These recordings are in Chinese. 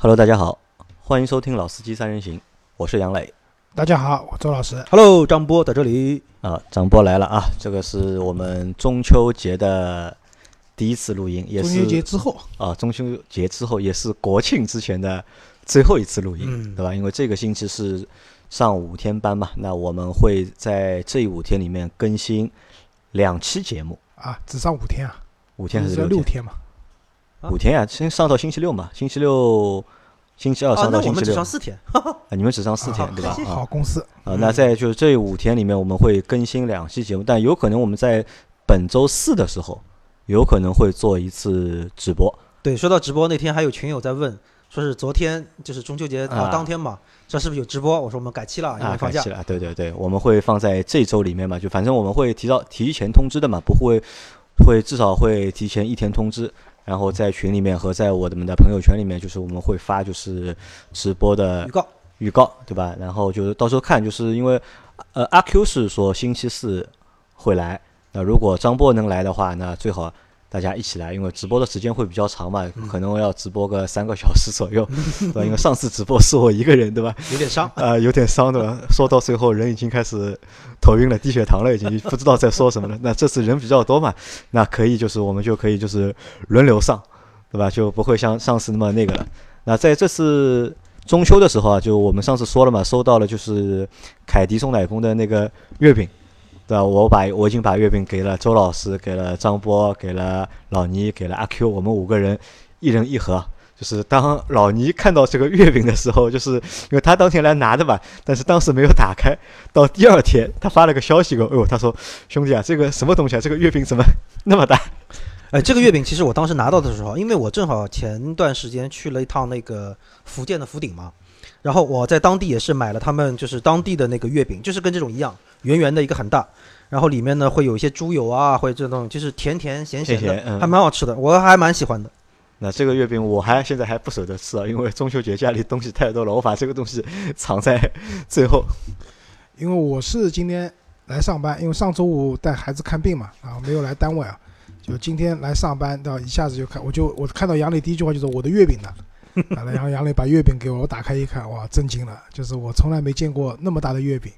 Hello，大家好，欢迎收听《老司机三人行》，我是杨磊。大家好，我周老师。Hello，张波在这里。啊，张波来了啊！这个是我们中秋节的第一次录音，也是中秋节之后，啊，中秋节之后也是国庆之前的最后一次录音，嗯对吧？因为这个星期是上五天班嘛，那我们会在这五天里面更新两期节目，啊，只上五天啊，五天还是六天？六天嘛。啊五天呀、先上到星期六嘛，星期六、星期二啊，上到那我们星期六，只上四天。啊，你们只上四天、啊对吧？啊好公司，啊，那在就是这五天里面，我们会更新两期节目，但有可能我们在本周四的时候，有可能会做一次直播。对，说到直播那天，还有群友在问，说是昨天就是中秋节啊啊当天嘛，这是不是有直播？我说我们改期了，因啊，为放假改期。了，对对对，我们会放在这周里面嘛，就反正我们会提到提前通知的嘛，不会会至少会提前一天通知，然后在群里面和在我们的朋友圈里面，就是我们会发就是直播的预告，预告，对吧？然后就是到时候看，就是因为呃阿 Q 是说星期四会来，那如果张波能来的话，那最好大家一起来，因为直播的时间会比较长嘛，可能要直播个三个小时左右，对吧？因为上次直播是我一个人，对吧？有点伤。呃、有点伤的，说到最后人已经开始头晕了，低血糖了，已经不知道在说什么了。那这次人比较多嘛，那可以就是我们就可以就是轮流上，对吧？就不会像上次那么那个了。那在这次中秋的时候啊，就我们上次说了嘛，收到了就是凯迪送奶工的那个月饼，对吧？我把我已经把月饼给了周老师，给了张波，给了老倪，给了阿 Q，我们五个人一人一盒。就是当老倪看到这个月饼的时候，就是因为他当天来拿的吧，但是当时没有打开。到第二天，他发了个消息给我，哎呦，他说：“兄弟啊，这个什么东西啊？这个月饼怎么那么大哎，这个月饼其实我当时拿到的时候，因为我正好前段时间去了一趟那个福建的福鼎嘛，然后我在当地也是买了他们就是当地的那个月饼，就是跟这种一样，圆圆的一个很大，然后里面呢会有一些猪油啊，或者这种就是甜甜咸咸的，甜甜嗯还蛮好吃的，我还蛮喜欢的。？”那这个月饼我还现在还不舍得吃啊，因为中秋节家里东西太多了，我把这个东西藏在最后。因为我是今天来上班，因为上周五带孩子看病嘛，然后没有来单位啊，就今天来上班，到一下子就看，我就我看到杨磊第一句话就是我的月饼呢，啊然后杨磊把月饼给我，我打开一看，哇，震惊了，就是我从来没见过那么大的月饼，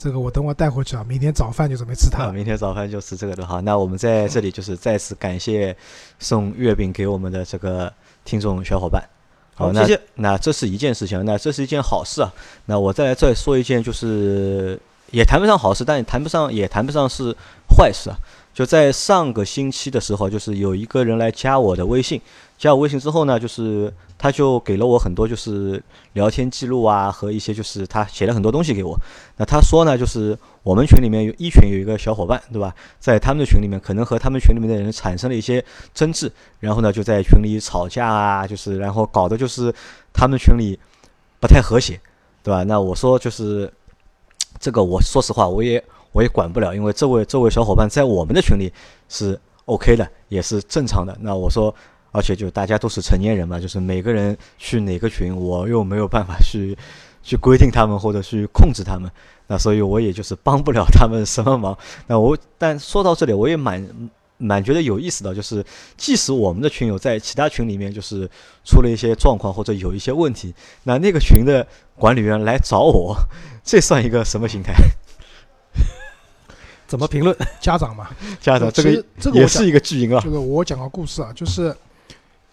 这个我等会带回去啊，明天早饭就准备吃它啊，明天早饭就吃这个的哈。那我们在这里就是再次感谢送月饼给我们的这个听众小伙伴。好，那谢谢。那这是一件事情，那这是一件好事啊。那我再来再说一件，就是也谈不上好事，但也谈不上也谈不上是坏事啊。就在上个星期的时候，就是有一个人来加我的微信，加我微信之后呢，就是他就给了我很多就是聊天记录啊和一些就是他写了很多东西给我。那他说呢，就是我们群里面有一群有一个小伙伴，对吧？在他们的群里面，可能和他们群里面的人产生了一些争执，然后呢就在群里吵架啊，就是然后搞得就是他们群里不太和谐，对吧？那我说就是这个，我说实话，我也我也管不了，因为这位这位小伙伴在我们的群里是 OK 的，也是正常的。那我说，而且就大家都是成年人嘛，就是每个人去哪个群，我又没有办法去去规定他们或者去控制他们，那所以我也就是帮不了他们什么忙。那我但说到这里，我也蛮蛮觉得有意思的，就是即使我们的群友在其他群里面就是出了一些状况或者有一些问题，那那个群的管理员来找我，这算一个什么心态？怎么评论？家长嘛，家长这个这个也是一个巨婴啊这。个我讲个故事啊，就是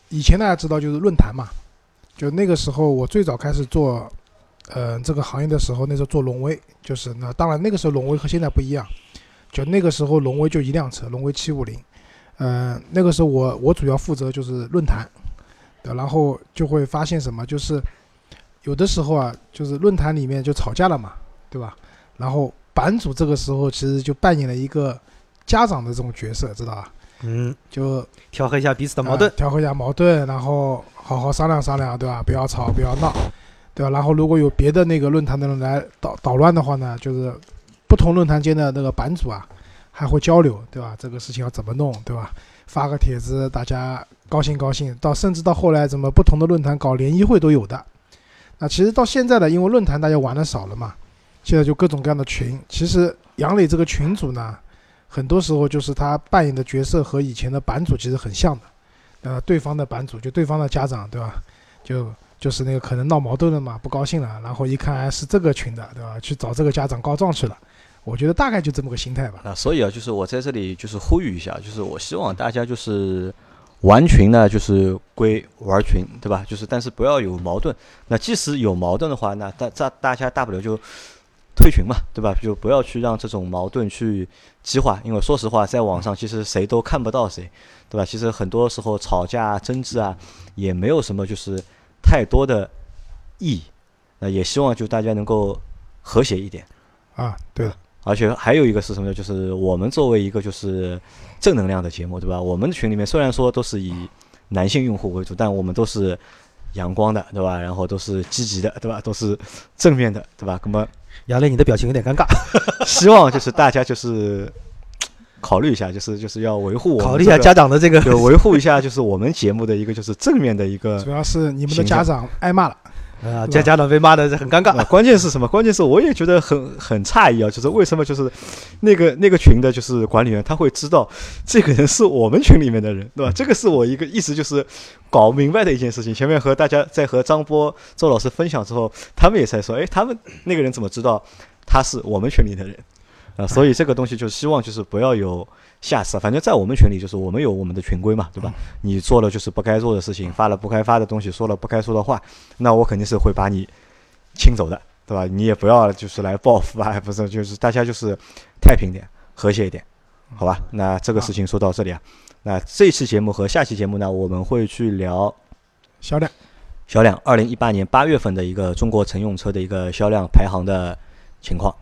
以前大家知道就是论坛嘛，就那个时候我最早开始做，呃，这个行业的时候，那时候做龙威，就是那当然那个时候龙威和现在不一样，就那个时候龙威就一辆车，龙威七五零，呃，那个时候我我主要负责就是论坛，对，然后就会发现什么，就是有的时候啊，就是论坛里面就吵架了嘛，对吧？然后版主这个时候其实就扮演了一个家长的这种角色，知道吧？嗯，就调和一下彼此的矛盾呃。调和一下矛盾，然后好好商量商量，对吧？不要吵，不要闹，对吧？然后如果有别的那个论坛的人来捣捣乱的话呢，就是不同论坛间的那个版主啊，还会交流，对吧？这个事情要怎么弄，对吧？发个帖子，大家高兴高兴，到甚至到后来，怎么不同的论坛搞联谊会都有的。那其实到现在呢，因为论坛大家玩的少了嘛，现在就各种各样的群。其实杨磊这个群主呢，很多时候就是他扮演的角色和以前的版主其实很像的。呃，对方的版主就对方的家长，对吧？就就是那个可能闹矛盾了嘛，不高兴了，然后一看是这个群的，对吧？去找这个家长告状去了。我觉得大概就这么个心态吧。啊，所以啊，就是我在这里就是呼吁一下，就是我希望大家就是玩群呢，就是归玩群，对吧？就是但是不要有矛盾。那即使有矛盾的话，那大大大家大不了就退群嘛，对吧？就不要去让这种矛盾去激化，因为说实话，在网上其实谁都看不到谁，对吧？其实很多时候吵架争执啊，也没有什么就是太多的意义。那也希望就大家能够和谐一点。啊，对了，而且还有一个是什么呢？就是我们作为一个就是正能量的节目，对吧？我们的群里面虽然说都是以男性用户为主，但我们都是阳光的，对吧？然后都是积极的，对吧？都是正面的，对吧？那么杨磊，你的表情有点尴尬，希望就是大家就是 考虑一下，就是就是要维护考虑一下家长的这个就维护一下就是我们节目的一个就是正面的一个主要是你们的家长挨骂了，啊，家家长被骂的很尴尬啊，。关键是什么？关键是我也觉得很很诧异啊，就是为什么就是那个那个群的，就是管理员他会知道这个人是我们群里面的人，对吧？这个是我一个一直就是搞不明白的一件事情。前面和大家在和张波、周老师分享之后，他们也在说，哎，他们那个人怎么知道他是我们群里的人啊？所以这个东西就希望就是不要有下次，反正在我们群里就是我们有我们的群规嘛，对吧？你做了就是不该做的事情，发了不该发的东西，说了不该说的话，那我肯定是会把你清走的，对吧？你也不要就是来报复啊，不是，就是大家就是太平点，和谐一点，好吧？那这个事情说到这里啊，那这期节目和下期节目呢，我们会去聊销量销量，二零一八年八月份的一个中国乘用车的一个销量排行的情况，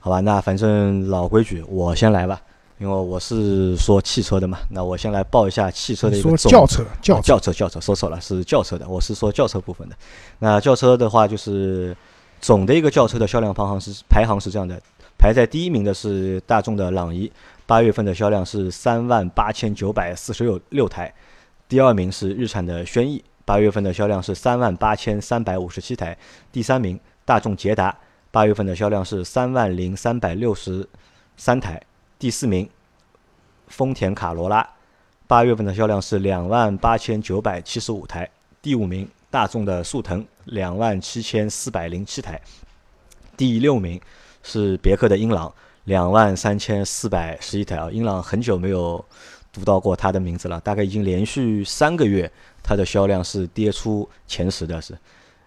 好吧？那反正老规矩，我先来吧，因为我是说汽车的嘛，那我先来报一下汽车的一个总说轿车，轿车啊轿车，轿车，说错了，是轿车的，我是说轿车部分的。那轿车的话，就是总的一个轿车的销量排行是排行是这样的，排在第一名的是大众的朗逸，八月份的销量是三万八千九百四十六六台，第二名是日产的轩逸，八月份的销量是三万八千三百五十七台，第三名大众捷达，八月份的销量是三万零三百六十三台，第四名丰田卡罗拉，八月份的销量是两万八千九百七十五台，第五名大众的速腾两万七千四百零七台，第六名是别克的英朗两万三千四百十一台啊，英朗很久没有读到过它的名字了，大概已经连续三个月它的销量是跌出前十的是，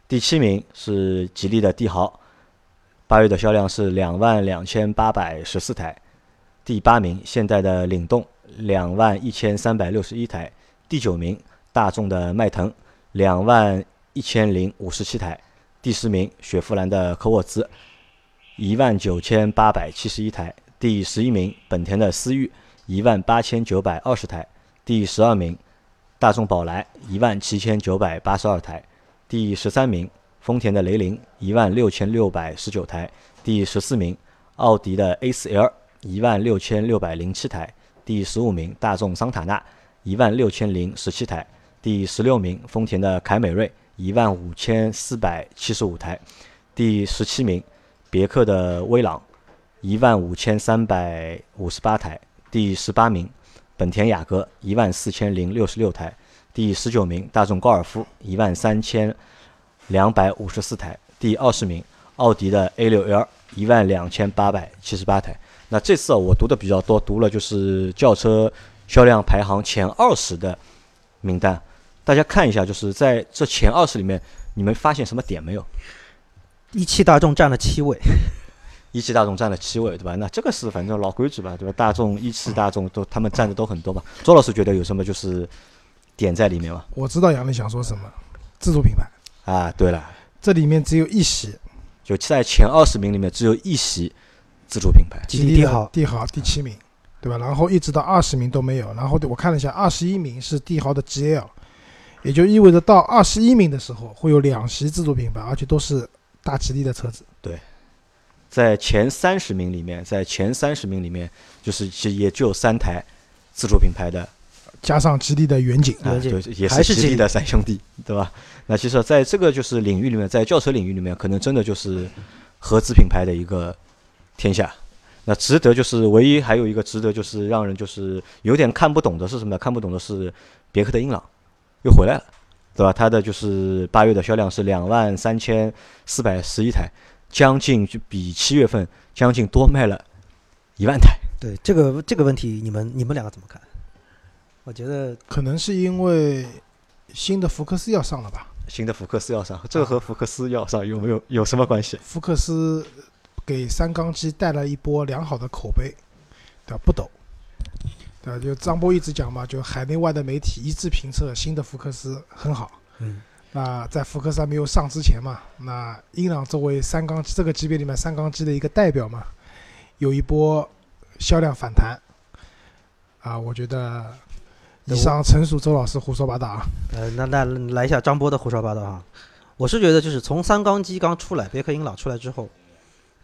第七名是吉利的帝豪，八月的销量是两万两千八百十四台。第八名，现代的领动两万一千三百六十一台；第九名，大众的迈腾两万一千零五十七台；第十名，雪佛兰的科沃兹一万九千八百七十一台；第十一名，本田的思域一万八千九百二十台；第十二名，大众宝来一万七千九百八十二台；第十三名，丰田的雷凌一万六千六百十九台；第十四名，奥迪的 A4L。一万六千六百零七台，第十五名大众桑塔纳一万六千零十七台，第十六名丰田的凯美瑞一万五千四百七十五台，第十七名别克的威朗一万五千三百五十八台，第十八名本田雅阁一万四千零六十六台，第十九名大众高尔夫一万三千两百五十四台，第二十名奥迪的 A 六 L 一万两千八百七十八台。那这次啊，我读的比较多，读了就是轿车销量排行前二十的名单，大家看一下，就是在这前二十里面，你们发现什么点没有？一汽大众占了七位，一汽大众占了七位，对吧？那这个是反正老规矩吧，对吧？大众、一汽大众都他们占的都很多嘛。周老师觉得有什么就是点在里面吗？我知道杨磊想说什么，自主品牌，啊，对了，这里面只有一席，就在前二十名里面只有一席自主品牌，吉利帝豪帝豪第七名，对吧？然后一直到二十名都没有，然后我看了一下，二十一名是帝豪的 GL，也就意味着到二十一名的时候会有两席自主品牌，而且都是大吉利的车子。对。在前三十名里面，在前三十名里面，就是其实也就三台自主品牌的加上吉利的远景，啊，了解就是也还是吉利的三兄弟，对吧？那其实在这个就是领域里面，在轿车领域里面，可能真的就是合资品牌的一个天下。那值得就是唯一还有一个值得就是让人就是有点看不懂的是什么呢？看不懂的是别克的英朗又回来了，对吧？它的就是八月的销量是两万三千四百十一台，将近就比七月份将近多卖了一万台。对这个这个问题，你们你们两个怎么看？我觉得可能是因为新的福克斯要上了吧？新的福克斯要上，这个和福克斯要上有没有有什么关系？福克斯给三缸机带来一波良好的口碑，对吧？不抖，对吧？就张波一直讲嘛，就海内外的媒体一致评测新的福克斯很好。嗯，那在福克斯还没有上之前嘛，那英朗作为三缸机这个级别里面三缸机的一个代表嘛，有一波销量反弹。啊，我觉得以上纯属周老师胡说八道啊。呃，那那来一下张波的胡说八道哈。我是觉得就是从三缸机刚出来，别克英朗出来之后，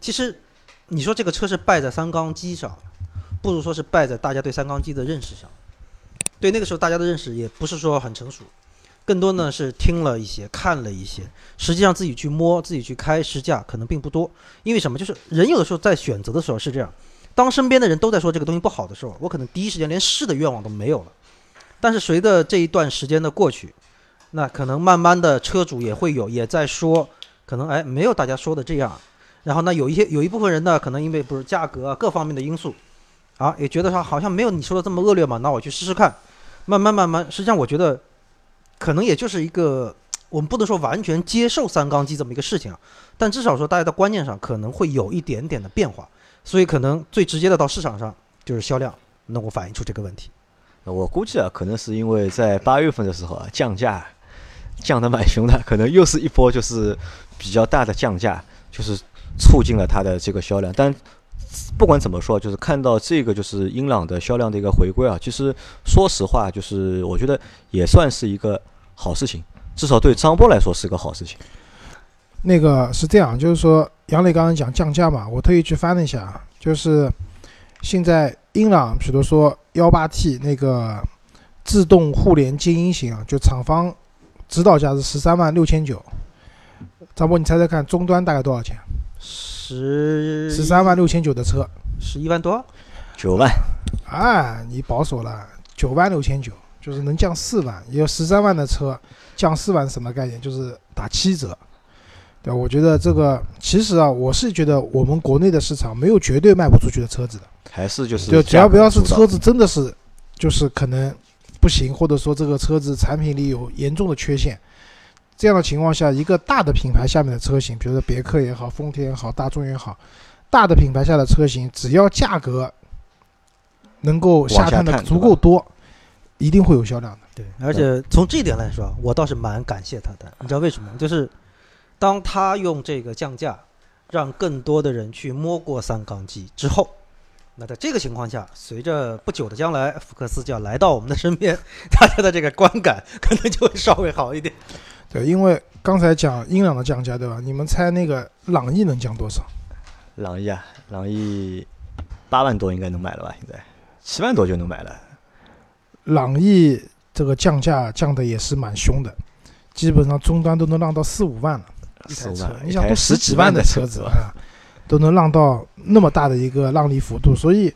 其实你说这个车是败在三缸机上，不如说是败在大家对三缸机的认识上。对那个时候大家的认识也不是说很成熟，更多呢是听了一些、看了一些，实际上自己去摸、自己去开试驾可能并不多。因为什么？就是人有的时候在选择的时候是这样，当身边的人都在说这个东西不好的时候，我可能第一时间连试的愿望都没有了。但是随着这一段时间的过去，那可能慢慢的车主也会有也在说，可能哎没有大家说的这样。然后呢，有一些有一部分人呢，可能因为不是价格啊各方面的因素，啊也觉得说好像没有你说的这么恶劣嘛，那我去试试看。慢慢慢慢，实际上我觉得，可能也就是一个我们不能说完全接受三缸机这么一个事情啊，但至少说大家的观念上可能会有一点点的变化，所以可能最直接的到市场上就是销量能够反映出这个问题。我估计啊，可能是因为在八月份的时候啊，降价降得蛮凶的，可能又是一波就是比较大的降价，就是促进了它的这个销量。但不管怎么说，就是看到这个就是英朗的销量的一个回归啊，其实说实话，就是我觉得也算是一个好事情，至少对张波来说是个好事情。那个是这样，就是说杨磊刚刚讲降价嘛，我特意去翻了一下，就是现在英朗，比如说幺八 T 那个自动互联精英型啊，就厂方指导价是十三万六千九。张波，你猜猜看，终端大概多少钱？十十三万六千九的车，十一万多，九万，啊，你保守了，九万六千九，就是能降四万，也有十三万的车降四万，什么概念？就是打七折。对，我觉得这个其实啊，我是觉得我们国内的市场没有绝对卖不出去的车子的，还是就是就只要不要是车子真的是就是可能不行，或者说这个车子产品力有严重的缺陷，这样的情况下，一个大的品牌下面的车型，比如说别克也好，丰田也好，大众也好，大的品牌下的车型，只要价格能够下探的足够多，一定会有销量的。对，而且从这一点来说，我倒是蛮感谢他的。你知道为什么？就是当他用这个降价，让更多的人去摸过三缸机之后，那在这个情况下，随着不久的将来，福克斯就要来到我们的身边，大家的这个观感可能就会稍微好一点。对，因为刚才讲英朗的降价，对吧？你们猜那个朗逸能降多少？朗逸啊，朗逸八万多应该能买了吧？现在七万多就能买了。朗逸这个降价降的也是蛮凶的，基本上终端都能让到四五万了。一台车四五万，，你想都十几万的车子？啊，都能浪到那么大的一个让利幅度，所以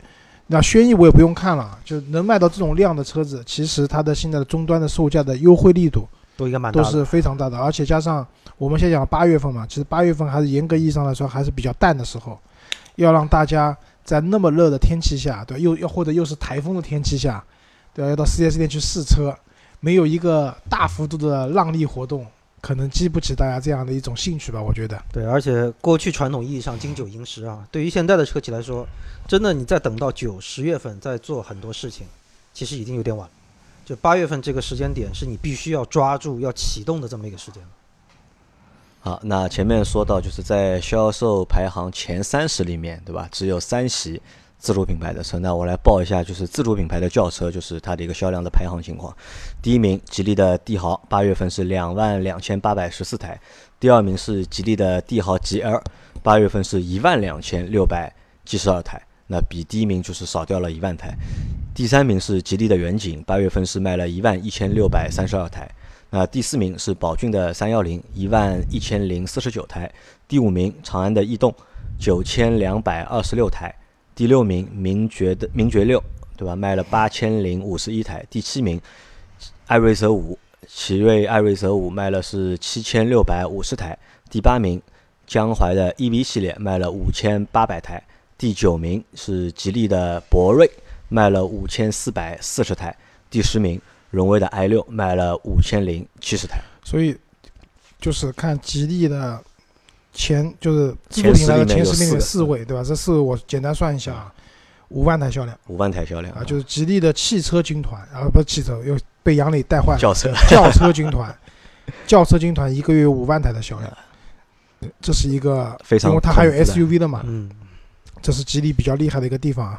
那轩逸我也不用看了，就能卖到这种量的车子，其实它的现在的终端的售价的优惠力度都应该蛮大。都是非常大的，而且加上我们先讲八月份嘛，其实八月份还是严格意义上来说还是比较淡的时候，要让大家在那么热的天气下，对，又要或者又是台风的天气下，对，要到 4S 店去试车，没有一个大幅度的让利活动，可能激不起大家这样的一种兴趣吧，我觉得。对，而且过去传统意义上金九银十啊，对于现在的车企来说，真的你再等到九十月份再做很多事情，其实已经有点晚了。就八月份这个时间点是你必须要抓住、要启动的这么一个时间了。好，那前面说到就是在销售排行前三十里面，对吧？只有三席自主品牌的车。那我来报一下，就是自主品牌的轿车，就是它的一个销量的排行情况。第一名，吉利的帝豪，八月份是两万两千八百十四台；第二名是吉利的帝豪 GL，八月份是一万两千六百七十二台，那比第一名就是少掉了一万台。第三名是吉利的远景，八月份是卖了一万一千六百三十二台。那第四名是宝骏的三幺零，一万一千零四十九台；第五名长安的逸动，九千两百二十六台；第六名名爵的名爵六，对吧？卖了八千零五十一台；第七名艾瑞泽五，奇瑞艾瑞泽五卖了是七千六百五十台，第八名江淮的 EV 系列卖了五千八百台，第九名是吉利的博瑞卖了五千四百四十台，第十名荣威的 i 六卖了五千零七十台。所以就是看吉利的前就是自前主品牌的十里面有前十名的四位，对吧？这四位我简单算一下啊，五万台销量五万台销量啊，就是吉利的汽车军团啊，不是汽车，又被杨磊带坏了。轿车。轿车军团，轿车军团一个月五万台的销量，这是一个非常因为它还有 SUV 的嘛，嗯，这是吉利比较厉害的一个地方啊。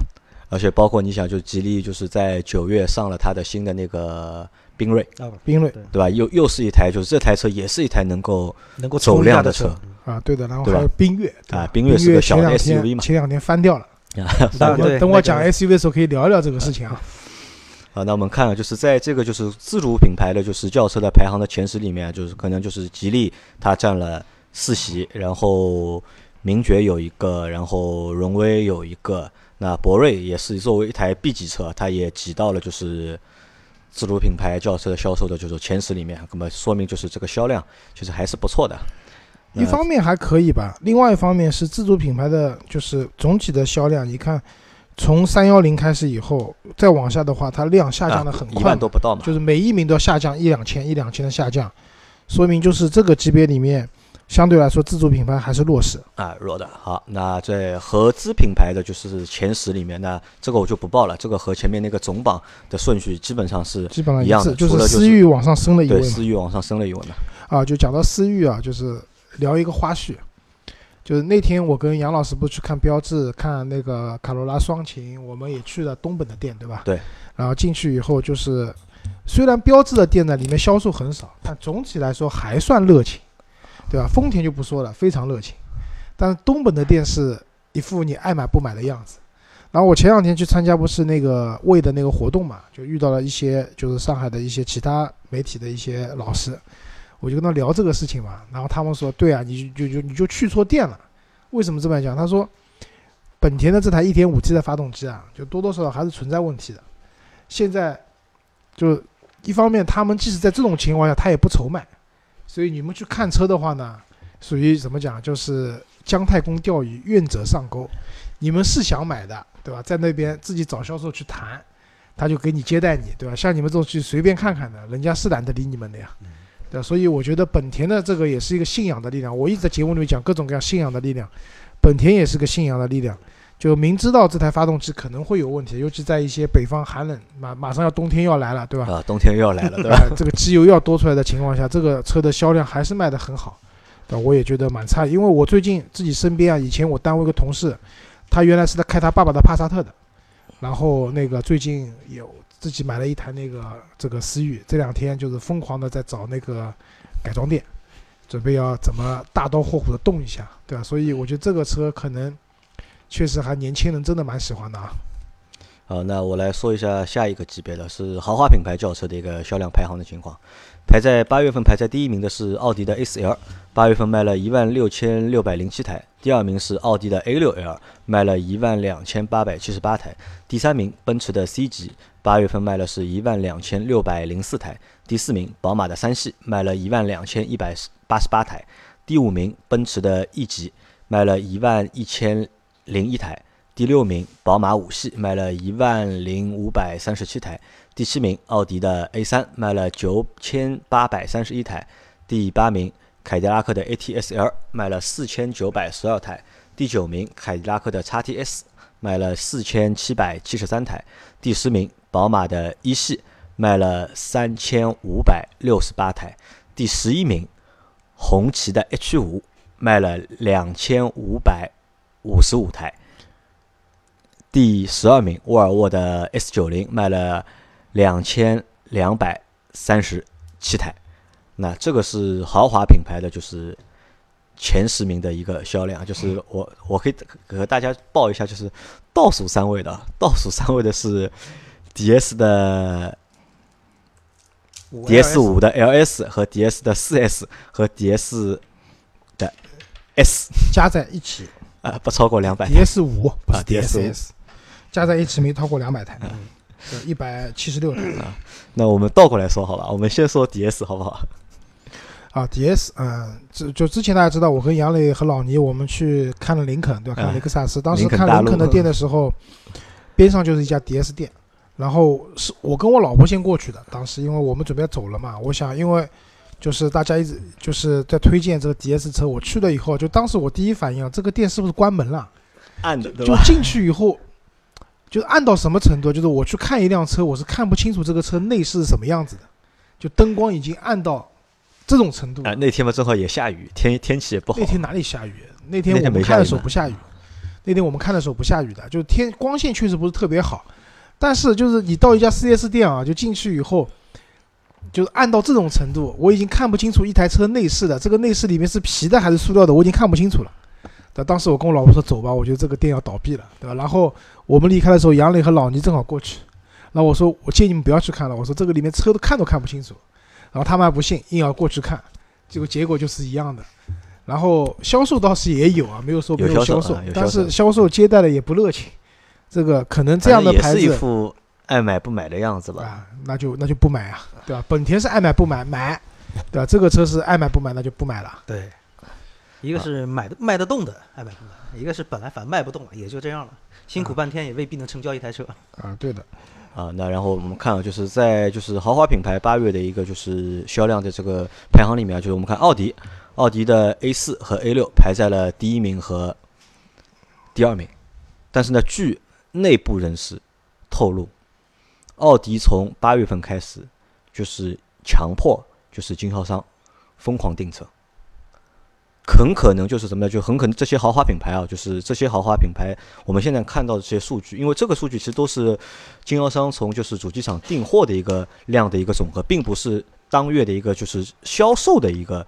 而且包括你想，就吉利就是在九月上了它的新的那个缤瑞，啊，缤瑞对吧？又又是一台，就是这台车也是一台能够能够走量的车啊，对的，然后还有缤越啊缤越是个小的前两 SUV 嘛天前两天翻掉了。啊等我对那等我讲 SUV 的时候可以聊一聊这个事情啊。啊，那我们看啊，就是在这个就是自主品牌的就是轿车的排行的前十里面，就是可能就是吉利它占了四席，然后名爵有一个，然后荣威有一个，那博瑞也是作为一台 B 级车，它也挤到了就是自主品牌轿车的销售的就是前十里面，那么说明就是这个销量其实还是不错的。一方面还可以吧，另外一方面是自主品牌的，就是总体的销量，你看从三幺零开始以后，再往下的话，它量下降的很一快嘛，万都不到嘛，就是每一名都要下降一两千一两千的下降，说明就是这个级别里面，相对来说自主品牌还是弱势。啊，弱的。好，那在合资品牌的就是前十里面，呢这个我就不报了，这个和前面那个总榜的顺序基本上是基本上一样的致，就是思域往上升了一位对。思域往上升了一位嘛。啊，就讲到思域啊，就是聊一个花絮，就是那天我跟杨老师不是去看标志，看那个卡罗拉双擎，我们也去了东本的店，对吧？对。然后进去以后，就是虽然标志的店呢里面销售很少，但总体来说还算热情，对吧？丰田就不说了，非常热情，但是东本的店是一副你爱买不买的样子。然后我前两天去参加不是那个魏的那个活动嘛，就遇到了一些就是上海的一些其他媒体的一些老师，我就跟他聊这个事情嘛，然后他们说，对啊，你就就就你就去错店了，为什么这么讲？他说，本田的这台 1.5T 的发动机啊，就多多少少还是存在问题的。现在就一方面，他们即使在这种情况下，他也不愁卖，所以你们去看车的话呢，属于怎么讲，就是姜太公钓鱼，愿者上钩。你们是想买的，对吧？在那边自己找销售去谈，他就给你接待你，对吧？像你们这种去随便看看的，人家是懒得理你们的呀。对，所以我觉得本田的这个也是一个信仰的力量。我一直在节目里面讲各种各样信仰的力量，本田也是个信仰的力量。就明知道这台发动机可能会有问题，尤其在一些北方寒冷，马马上要冬天要来了，对吧？啊，冬天又要来了，对吧？这个机油要多出来的情况下，这个车的销量还是卖得很好，对我也觉得蛮差。因为我最近自己身边啊，以前我单位一个同事，他原来是在开他爸爸的帕萨特的，然后那个最近有自己买了一台那个这个思域，这两天就是疯狂的在找那个改装店，准备要怎么大刀阔斧的动一下，对吧？所以我觉得这个车可能确实还年轻人真的蛮喜欢的啊。好，那我来说一下下一个级别的是豪华品牌轿车的一个销量排行的情况。排在八月份排在第一名的是奥迪的 A4L，八月份卖了一万六千六百零七台。第二名是奥迪的 A6L，卖了一万两千八百七十八台。第三名奔驰的 C 级，八月份卖了是一万两千六百零四台。第四名宝马的三系，卖了一万两千一百八十八台。第五名奔驰的 E 级，卖了一万一千零一台。第六名，宝马五系卖了一万零五百三十七台；第七名，奥迪的 A 3卖了九千八百三十一台；第八名，凯迪拉克的 ATS-L 卖了四千九百十二台；第九名，凯迪拉克的 XT-S 卖了四千七百七十三台；第十名，宝马的一系卖了三千五百六十八台；第十一名，红旗的 H 5卖了两千五百五十五台。第十二名，沃尔沃的 S 九零卖了两千两百三十七台。那这个是豪华品牌的，就是前十名的一个销量。就是我我可以和大家报一下，就是倒数三位的，倒数三位的是 DS 的 DS 五的 LS 和 DS 的四 S 和 DS 的 S 加在一起啊、不超过两百台。，DS 五不是啊 DS5 DSS，加在一起没超过两百台。一百七十六台那我们倒过来说好了，我们先说 DS 好不好？啊，DS，嗯，之就之前大家知道，我和杨磊和老倪我们去看了林肯，对吧？看哎雷克萨斯，当时看林肯的店的时候，边上就是一家 DS 店，然后是我跟我老婆先过去的，当时因为我们准备走了嘛，我想因为就是大家一直就是在推荐这个 DS 车，我去了以后，就当时我第一反应啊，这个店是不是关门了？暗的？就进去以后，就是暗到什么程度？就是我去看一辆车，我是看不清楚这个车内饰是什么样子的，就灯光已经暗到这种程度。哎，那天嘛正好也下雨，天天气也不好那。天哪里下雨？那天我们看的时候不下雨。那天我们看的时候不下雨的，就是天光线确实不是特别好，但是就是你到一家 4S 店啊，就进去以后，就是暗到这种程度，我已经看不清楚一台车内饰的，这个内饰里面是皮的还是塑料的，我已经看不清楚了。但当时我跟我老婆说走吧，我觉得这个店要倒闭了，对吧？然后我们离开的时候，杨磊和老倪正好过去，然后我说我建议你们不要去看了，我说这个里面车都看都看不清楚，然后他们还不信，硬要过去看，结果结果就是一样的。然后销售倒是也有啊，没有说没有销售销售啊有，但销售是销售接待的也不热情，这个可能这样的牌子也是一副爱买不买的样子吧。啊，那就那就不买啊，对吧？本田是爱买不买，买，对吧？这个车是爱买不买，那就不买了。对，一个是买的卖得动的爱买不买，一个是本来反正卖不动了，也就这样了，辛苦半天也未必能成交一台车。啊，对的，啊，那然后我们看啊，就是在就是豪华品牌八月的一个就是销量的这个排行里面啊，就是我们看奥迪，奥迪的 A 四和 A 六排在了第一名和第二名，但是呢，据内部人士透露，奥迪从八月份开始就是强迫就是经销商疯狂订车。很可能就是什么呢？就很可能这些豪华品牌啊，就是这些豪华品牌，我们现在看到的这些数据，因为这个数据其实都是经销商从就是主机厂订货的一个量的一个总和，并不是当月的一个就是销售的一个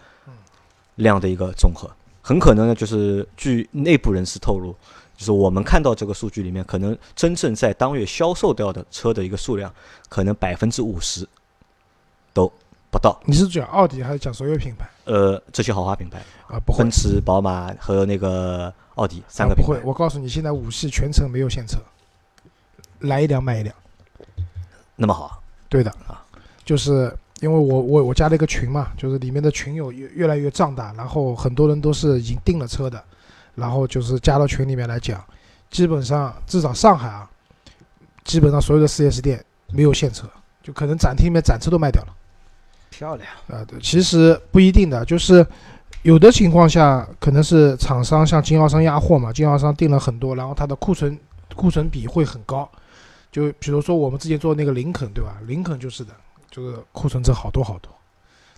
量的一个总和。很可能呢，就是据内部人士透露，就是我们看到这个数据里面，可能真正在当月销售掉的车的一个数量，可能百分之五十都不到。你是讲奥迪还是讲所有品牌呃，这些豪华品牌，啊？不会奔，驰、宝马和那个奥迪三个品牌，。啊不会我告诉你，现在五系全程没有现车，来一辆卖一辆。那么好，对的啊，就是因为我我我加了一个群嘛，就是里面的群友越越来越壮大，然后很多人都是已经订了车的，然后就是加到群里面来讲，基本上至少上海啊，基本上所有的 4S 店没有现车，就可能展厅里面展车都卖掉了。漂亮，啊，对，其实不一定的，就是有的情况下可能是厂商向经销商压货嘛，经销商订了很多，然后它的库存库存比会很高。就比如说我们之前做那个林肯，对吧？林肯就是的，就是库存车好多好多，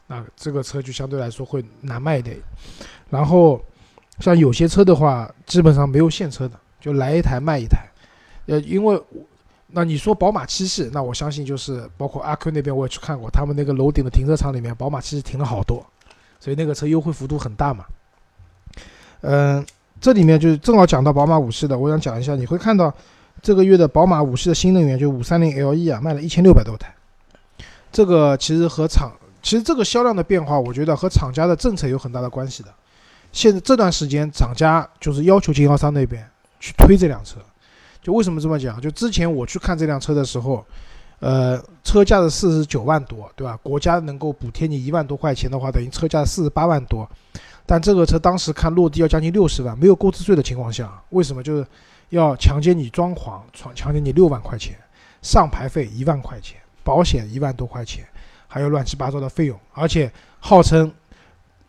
那这个车就相对来说会难卖一点。然后像有些车的话，基本上没有现车的，就来一台卖一台。呃，因为那你说宝马七系，那我相信就是包括阿 Q 那边我也去看过，他们那个楼顶的停车场里面，宝马七系停了好多，所以那个车优惠幅度很大嘛。嗯、这里面就是正好讲到宝马五系的，我想讲一下，你会看到这个月的宝马五系的新能源就五三零 LE 啊，卖了一千六百多台。这个其实和厂，其实这个销量的变化，我觉得和厂家的政策有很大的关系的。现在这段时间，厂家就是要求经销商那边去推这辆车。就为什么这么讲？就之前我去看这辆车的时候，呃，车价是四十九万多，对吧？国家能够补贴你一万多块钱的话，等于车价四十八万多。但这个车当时看落地要将近六十万，没有购置税的情况下，为什么就是要强奸你装潢，强强奸你六万块钱，上牌费一万块钱，保险一万多块钱，还有乱七八糟的费用，而且号称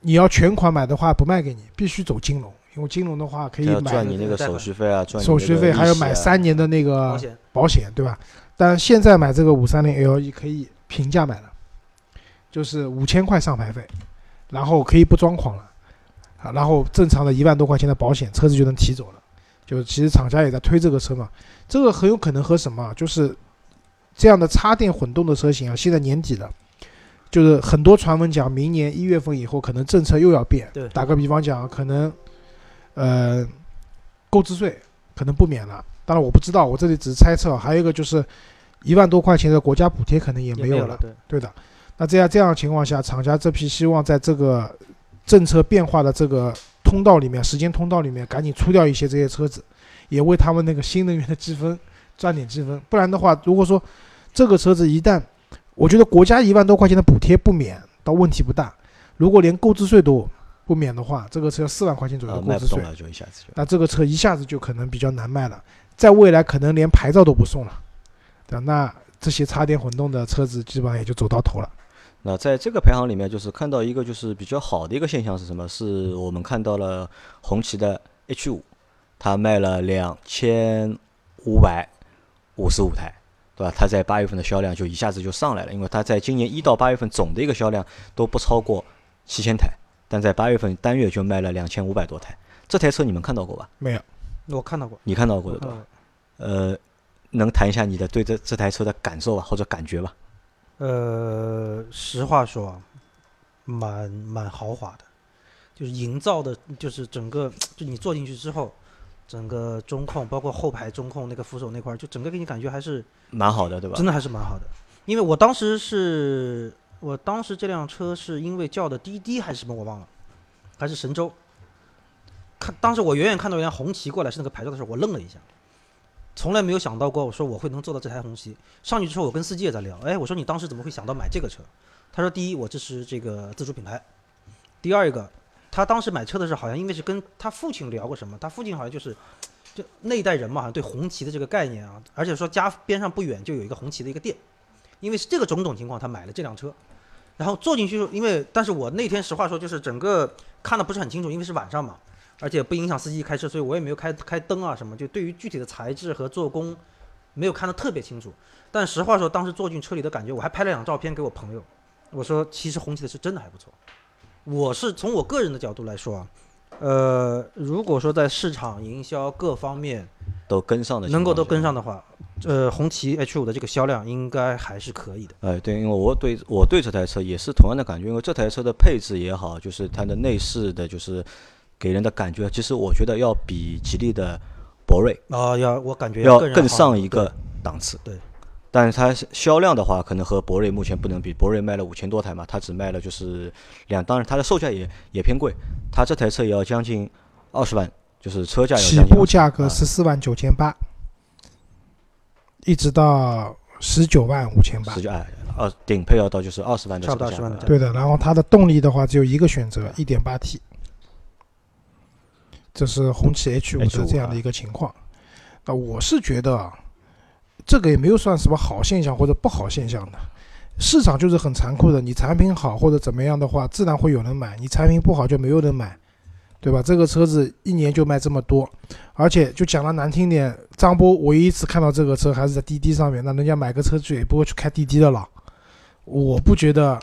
你要全款买的话不卖给你，必须走金融，因为金融的话可以买赚你那个手续费啊，赚手续费，还有买三年的那个保险，对吧？但现在买这个五三零 LE 可以平价买了，就是五千块上牌费，然后可以不装潢了，啊，然后正常的一万多块钱的保险，车子就能提走了。就其实厂家也在推这个车嘛，这个很有可能和什么，就是这样的插电混动的车型啊，现在年底了，就是很多传闻讲明年一月份以后可能政策又要变。对打个比方讲，可能呃购置税可能不免了，当然我不知道，我这里只是猜测。还有一个就是一万多块钱的国家补贴可能也没有了。对的，那这样这样的情况下，厂家这批希望在这个政策变化的这个通道里面，时间通道里面赶紧出掉一些这些车子，也为他们那个新能源的积分赚点积分。不然的话，如果说这个车子一旦，我觉得国家一万多块钱的补贴不免倒问题不大。如果连购置税都不免的话，这个车四万块钱左右呃的购置税，卖不动了，就一下子就。那这个车一下子就可能比较难卖了。在未来可能连牌照都不送了，对吧？那这些插电混动的车子基本上也就走到头了。那在这个排行里面，就是看到一个就是比较好的一个现象是什么？是我们看到了红旗的 H 五，它卖了两千五百五十五台，对吧？它在八月份的销量就一下子就上来了，因为它在今年一到八月份总的一个销量都不超过七千台，但在八月份单月就卖了两千五百多台。这台车你们看到过吧？没有，我看到过，你看到过的对吧？嗯呃，能谈一下你的对这这台车的感受吧，或者感觉吧？呃，实话说啊，蛮蛮豪华的，就是营造的，就是整个就你坐进去之后，整个中控包括后排中控那个扶手那块儿，就整个给你感觉还是蛮好的，对吧？真的还是蛮好的。因为我当时是我当时这辆车是因为叫的滴滴还是什么我忘了，还是神州。看当时我远远看到一辆红旗过来是那个牌照的时候，我愣了一下，从来没有想到过我说我会能坐到这台红旗。上去之后，我跟司机也在聊，哎，我说你当时怎么会想到买这个车？他说第一，我支持这个自主品牌；第二个，他当时买车的时候好像因为是跟他父亲聊过什么，他父亲好像就是就那一代人嘛，好像对红旗的这个概念啊，而且说家边上不远就有一个红旗的一个店，因为是这个种种情况，他买了这辆车。然后坐进去，因为但是我那天实话说，就是整个看的不是很清楚，因为是晚上嘛，而且不影响司机开车，所以我也没有开开灯啊什么，就对于具体的材质和做工没有看得特别清楚。但实话说，当时坐进车里的感觉，我还拍了两张照片给我朋友，我说其实红旗的是真的还不错。我是从我个人的角度来说啊，呃，如果说在市场营销各方面都跟上的，能够都跟上。的话，呃，红旗 H 五的这个销量应该还是可以的。哎，对，因为我对我对这台车也是同样的感觉，因为这台车的配置也好，就是它的内饰的，就是给人的感觉，其实我觉得要比吉利的博瑞啊、要我感觉要更上一个档次。对。但是它销量的话，可能和博瑞目前不能比。博瑞卖了五千多台嘛，它只卖了就是两，当然它的售价也也偏贵，它这台车也要将近二十万，就是车价要起步价格啊十四万九千八，一直到十九万五千八十。九哎，二顶配要到就是二十万的差不多20这个价格万对的，然后它的动力的话只有一个选择，一点八 T，这是红旗 H 五 H5 的这样的一个情况。那我是觉得啊，这个也没有算什么好现象或者不好现象的，市场就是很残酷的。你产品好或者怎么样的话，自然会有人买；你产品不好就没有人买，对吧？这个车子一年就卖这么多，而且就讲的难听点，张波唯一一次看到这个车还是在滴滴上面，那人家买个车去也不会去开滴滴的了。我不觉得，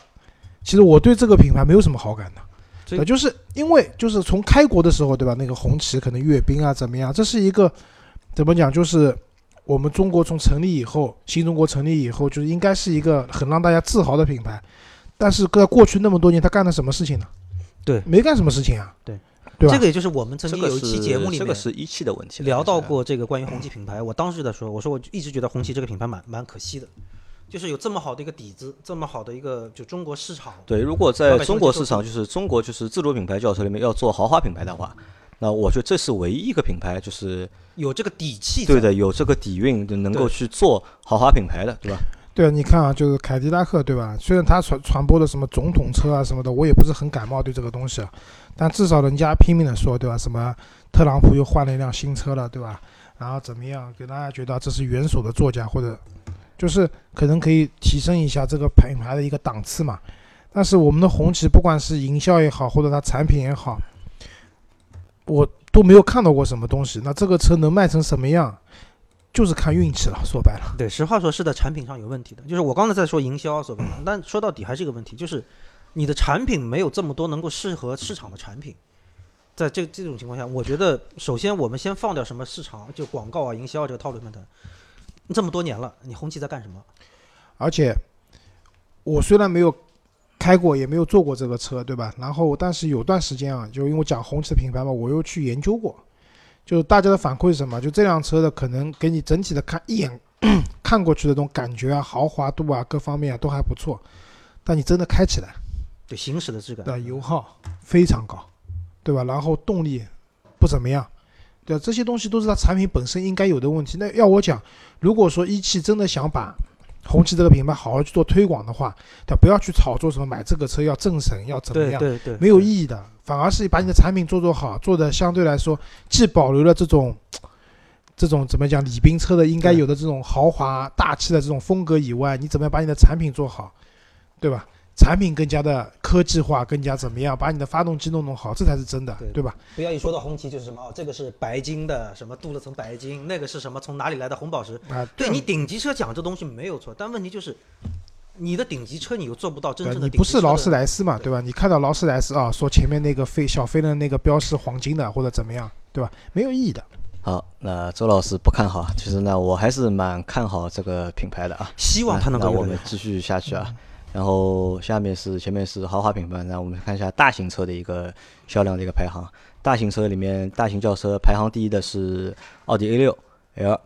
其实我对这个品牌没有什么好感的。就是因为就是从开国的时候，对吧？那个红旗可能阅兵啊怎么样，这是一个怎么讲？就是我们中国从成立以后，新中国成立以后，就是应该是一个很让大家自豪的品牌。但是在过去那么多年，他干了什么事情呢？对没干什么事情啊。对，对吧？这个也就是我们曾经有一期节目里面这个是一汽的问题，聊到过这个关于红旗品牌，我当时的时候，我说我一直觉得红旗这个品牌蛮蛮可惜的，就是有这么好的一个底子，这么好的一个就中国市场，对，如果在中国市场，就是中国就是自主品牌轿车里面要做豪华品牌的话，那我觉得这是唯一一个品牌，就是有这个底气。对的，有这个底蕴，就能够去做豪华品牌的，对吧？对啊，你看啊，就是凯迪拉克，对吧？虽然他传传播的什么总统车啊什么的，我也不是很感冒对这个东西，但至少人家拼命的说，对吧？什么特朗普又换了一辆新车了，对吧？然后怎么样，给大家觉得这是元首的座驾，或者就是可能可以提升一下这个品牌的一个档次嘛。但是我们的红旗，不管是营销也好，或者它产品也好，我都没有看到过什么东西。那这个车能卖成什么样，就是看运气了。说白了。对，实话说是在产品上有问题的。就是我刚才在说营销说白了，但说到底还是一个问题，就是你的产品没有这么多能够适合市场的产品。在这这种情况下，我觉得首先我们先放掉什么市场就广告啊、营销啊这个套路上谈。这么多年了，你红旗在干什么？而且我虽然没有开过，也没有坐过这个车，对吧？然后，但是有段时间啊，就因为我讲红旗的品牌嘛，我又去研究过，就大家的反馈是什么？就这辆车的可能给你整体的看一眼 看过去的这种感觉啊、豪华度啊各方面啊都还不错，但你真的开起来，对行驶的质感。对油耗非常高，对吧？然后动力不怎么样，对吧？这些东西都是它产品本身应该有的问题。那要我讲，如果说一汽真的想把红旗这个品牌好好去做推广的话，它，不要去炒作什么买这个车要政审要怎么样，对对对，没有意义的，反而是把你的产品做做好，做的相对来说既保留了这种这种怎么讲礼宾车的应该有的这种豪华大气的这种风格以外，你怎么样把你的产品做好，对吧？产品更加的科技化，更加怎么样，把你的发动机弄弄好，这才是真的，对对吧？不要一说到红旗就是什么哦，这个是白金的，什么镀了层白金，那个是什么从哪里来的红宝石？啊，对你顶级车讲这东西没有错，但问题就是你的顶级车你又做不到真正的你不是劳斯莱莱斯嘛，对对吧？你看到劳斯莱斯啊，说前面那个飞小飞的那个标是黄金的或者怎么样，对吧？没有意义的。好，那周老师不看好，其实呢，我还是蛮看好这个品牌的啊。希望它能那我够越来越好们继续下去啊。然后下面是前面是豪华品牌，那我们看一下大型车的一个销量的一个排行。大型车里面，大型轿车排行第一的是奥迪 A 六 L，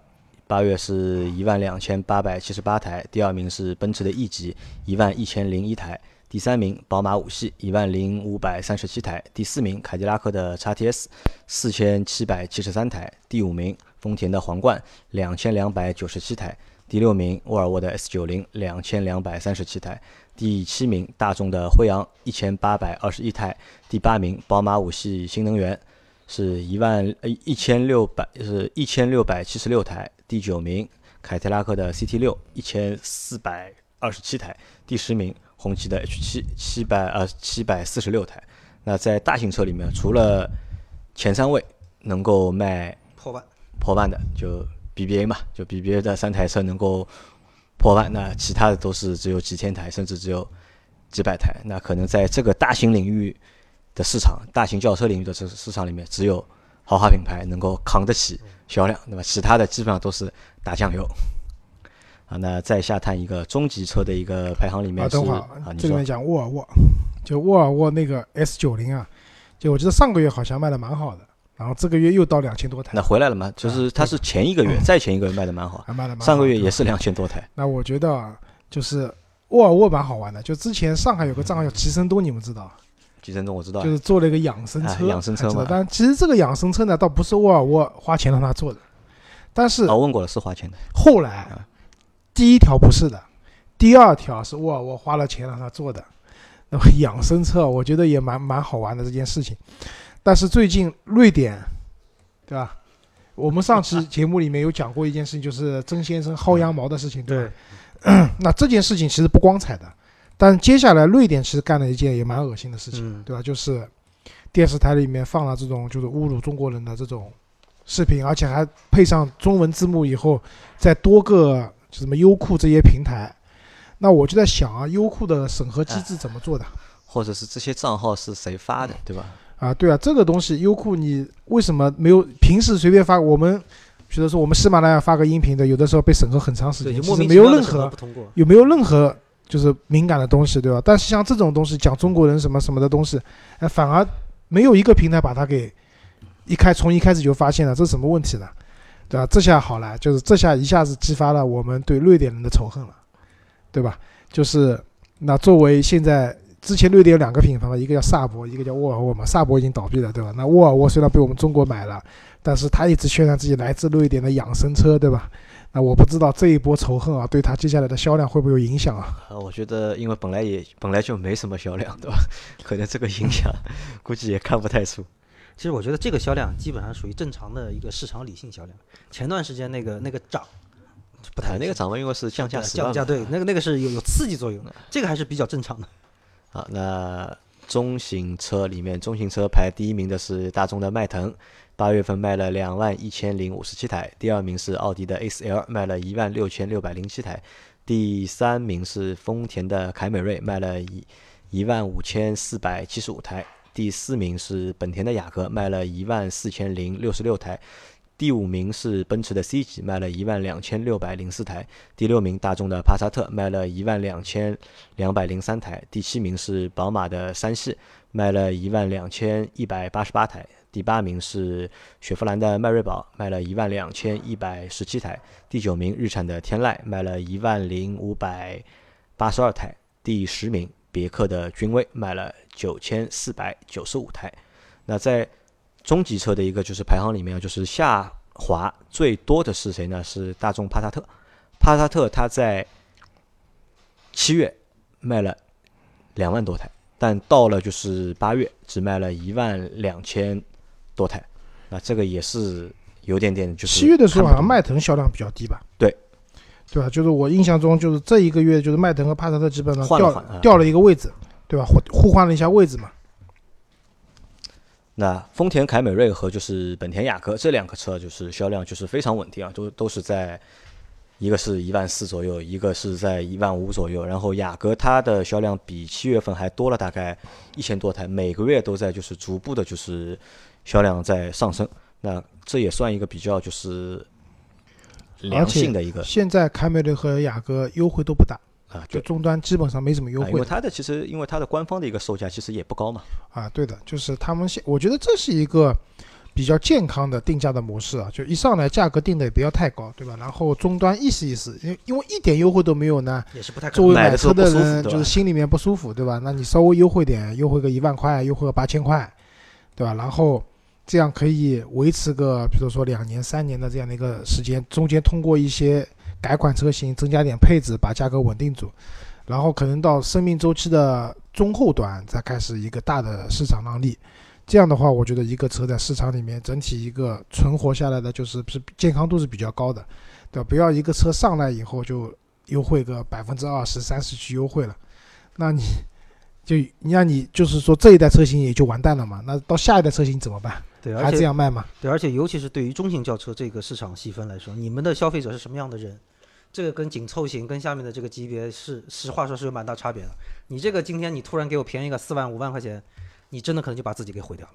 八月是一万两千八百七十八台，第二名是奔驰的 E 级，一万一千零一台。第三名，宝马五系一万零五百三十七台；第四名，凯迪拉克的 XTS 四千七百七十三台；第五名，丰田的皇冠两千两百九十七台；第六名，沃尔沃的 S 九零两千两百三十七台；第七名，大众的辉昂一千八百二十一台；第八名，宝马五系新能源是一万呃一千六百是一千六百七十六台；第九名，凯迪拉克的 CT 六一千四百二十七台；第十名，红旗的 H 七七百呃七百四十六台。那在大型车里面，除了前三位能够卖破万。破万的，就 BBA 嘛，就 BBA 的三台车能够破万，那其他的都是只有几千台，甚至只有几百台。那可能在这个大型领域的市场，大型轿车领域的这市场里面，只有豪华品牌能够扛得起销量，那么其他的基本上都是打酱油。啊，那再下探一个中级车的一个排行里面啊，这里面讲沃尔沃，就沃尔沃那个 S 九零啊，就我记得上个月好像卖的蛮好的，然后这个月又到两千多台那，回来了嘛？就是它是前一个月，再前一个月卖的蛮好，还卖的蛮好。上个月也是两千多台。那我觉得啊，就是沃尔沃蛮好玩的，就之前上海有个账号叫吉森东，你们知道？吉森东我知道就，是做了一个养生车，哎养生车嘛但其实这个养生车呢，倒不是沃尔沃花钱让他做的，但是啊，问过了是花钱的。后来啊第一条不是的，第二条是沃尔沃花了钱让他做的。那么 养生车，我觉得也蛮蛮好玩的这件事情。但是最近瑞典，对吧？我们上期 节目里面有讲过一件事情，就是曾先生薅羊毛的事情，对吧？那这件事情其实不光彩的，但接下来瑞典其实干了一件也蛮恶心的事情，嗯对吧？就是电视台里面放了这种就是侮辱中国人的这种视频，而且还配上中文字幕以后，在多个什么优酷这些平台，那我就在想啊，优酷的审核机制怎么做的？或者是这些账号是谁发的，对吧？啊，对啊，这个东西优酷你为什么没有平时随便发？我们比如说我们喜马拉雅发个音频的，有的时候被审核很长时，间，就莫其实没有任何。有没有任何就是敏感的东西，对吧？但是像这种东西讲中国人什么什么的东西，哎，反而没有一个平台把它给一开从一开始就发现了，这是什么问题呢？对吧？这下好了，就是这下一下子激发了我们对瑞典人的仇恨了，对吧？就是那作为现在之前瑞典有两个品牌嘛，一个叫萨博，一个叫沃尔沃嘛。萨博已经倒闭了，对吧？那沃尔沃虽然被我们中国买了，但是他一直宣传自己来自瑞典的养生车，对吧？那我不知道这一波仇恨啊，对他接下来的销量会不会有影响啊？啊，我觉得因为本来也本来就没什么销量，对吧？可能这个影响估计也看不太出。其实我觉得这个销量基本上属于正常的一个市场理性销量。前段时间那个那个涨不太啊，那个涨温因为是降价降价对，那个那个是有有刺激作用的，这个还是比较正常的。好，那中型车里面，中型车排第一名的是大众的迈腾，八月份卖了两万一千零五十七台；第二名是奥迪的 A 四 L，卖了一万六千六百零七台；第三名是丰田的凯美瑞，卖了一一万五千四百七十五台；第四名是本田的雅阁，卖了一万四千零六十六台。第五名是奔驰的 C 级，卖了一万两千六百零四台；第六名大众的帕萨特，卖了一万两千两百零三台；第七名是宝马的三系，卖了一万两千一百八十八台；第八名是雪佛兰的迈锐宝，卖了一万两千一百十七台；第九名日产的天籁，卖了一万零五百八十二台；第十名别克的君威，卖了九千四百九十五台。那在中级车的一个就是排行里面，就是下滑最多的是谁呢？是大众帕萨特。帕萨特它在七月卖了两万多台，但到了就是八月只卖了一万两千多台，那这个也是有点点就是。七月的时候好像迈腾销量比较低吧？对，对吧？就是我印象中，就是这一个月就是迈腾和帕萨特基本上掉换掉了一个位置，对吧？互互换了一下位置嘛。那丰田凯美瑞和就是本田雅阁这两个车就是销量就是非常稳定啊，都都是在。一个是一万四左右，一个是在一万五左右。然后雅阁它的销量比七月份还多了大概一千多台，每个月都在就是逐步的，就是销量在上升。那这也算一个比较就是良性的一个。现在凯美瑞和雅阁优惠都不大啊，就终端基本上没什么优惠。因为它的其实因为它的官方的一个售价其实也不高嘛。啊，对的，就是他们现我觉得这是一个。比较健康的定价的模式啊，就一上来价格定的也不要太高，对吧？然后终端意思意思，因因为一点优惠都没有呢，也是不太作为买车的人就是心里面不舒服，对吧？那你稍微优惠点，优惠个一万块，优惠个八千块，对吧？然后这样可以维持个，比如说两年、三年的这样的一个时间，中间通过一些改款车型增加点配置，把价格稳定住，然后可能到生命周期的中后端再开始一个大的市场让利。这样的话，我觉得一个车在市场里面整体一个存活下来的就是是健康度是比较高的，对吧？不要一个车上来以后就优惠个百分之二十、三十去优惠了，那你就那你就是说这一代车型也就完蛋了嘛？那到下一代车型怎么办？对，还这样卖吗？对，而且尤其是对于中型轿车这个市场细分来说，你们的消费者是什么样的人？这个跟紧凑型跟下面的这个级别是实话说是有蛮大差别的。你这个今天你突然给我便宜个四万五万块钱。你真的可能就把自己给毁掉了。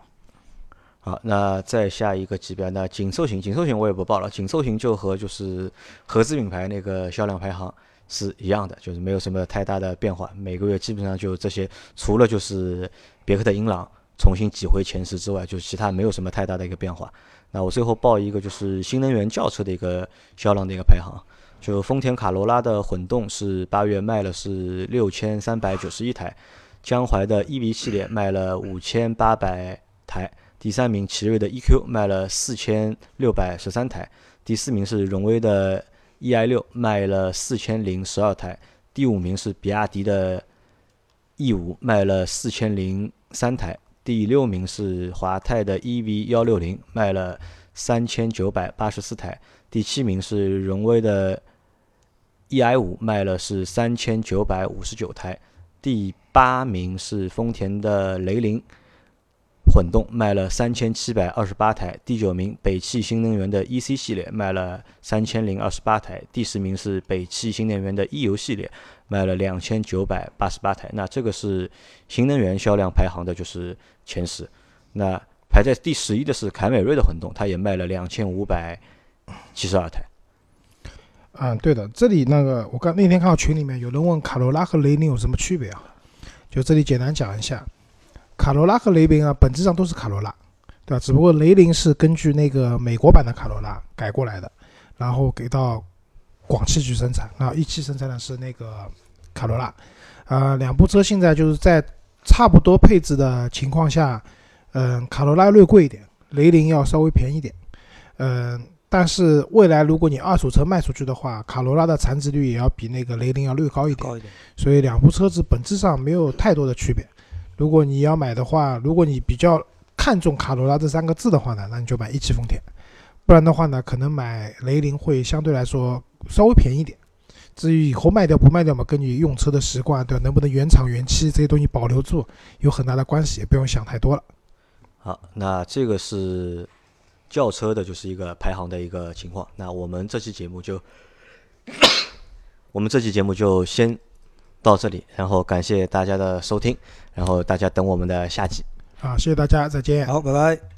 好，那再下一个级别，那紧凑型，紧凑型我也不报了。紧凑型就和就是合资品牌那个销量排行是一样的，就是没有什么太大的变化。每个月基本上就这些，除了就是别克的英朗重新挤回前十之外，就其他没有什么太大的一个变化。那我最后报一个就是新能源轿车的一个销量的一个排行，就丰田卡罗拉的混动是八月卖了是六千三百九十一台。江淮的 EV 系列卖了五千八百台，第三名奇瑞的 EQ 卖了四千六百十三台，第四名是荣威的 EI 六卖了四千零十二台，第五名是比亚迪的 E 五卖了四千零三台，第六名是华泰的 EV 幺六零卖了三千九百八十四台，第七名是荣威的 EI 五卖了是三千九百五十九台。第八名是丰田的雷凌混动，卖了三千七百二十八台。第九名北汽新能源的 EC 系列卖了三千零二十八台。第十名是北汽新能源的 E 油系列，卖了两千九百八十八台。那这个是新能源销量排行的，就是前十。那排在第十一的是凯美瑞的混动，它也卖了两千五百七十二台。嗯，对的，这里那个我刚那天看到群里面有人问卡罗拉和雷凌有什么区别啊？就这里简单讲一下，卡罗拉和雷凌啊，本质上都是卡罗拉，对吧？只不过雷凌是根据那个美国版的卡罗拉改过来的，然后给到广汽去生产，然后一汽生产的是那个卡罗拉。呃，两部车现在就是在差不多配置的情况下，嗯，卡罗拉略贵一点，雷凌要稍微便宜点，嗯。但是未来如果你二手车卖出去的话，卡罗拉的残值率也要比那个雷凌要略。高一点。所以两部车子本质上没有太多的区别。如果你要买的话，如果你比较看重卡罗拉这三个字的话呢，那你就买一汽丰田。不然的话呢，可能买雷凌会相对来说稍微便宜点。至于以后卖掉不卖掉嘛，跟你用车的习惯，对吧？能不能原厂原漆这些东西保留住，有很大的关系，也不用想太多了。好，那这个是。轿车的就是一个排行的一个情况。那我们这期节目就，我们这期节目就先到这里，然后感谢大家的收听，然后大家等我们的下集。好，谢谢大家，再见。好，拜拜。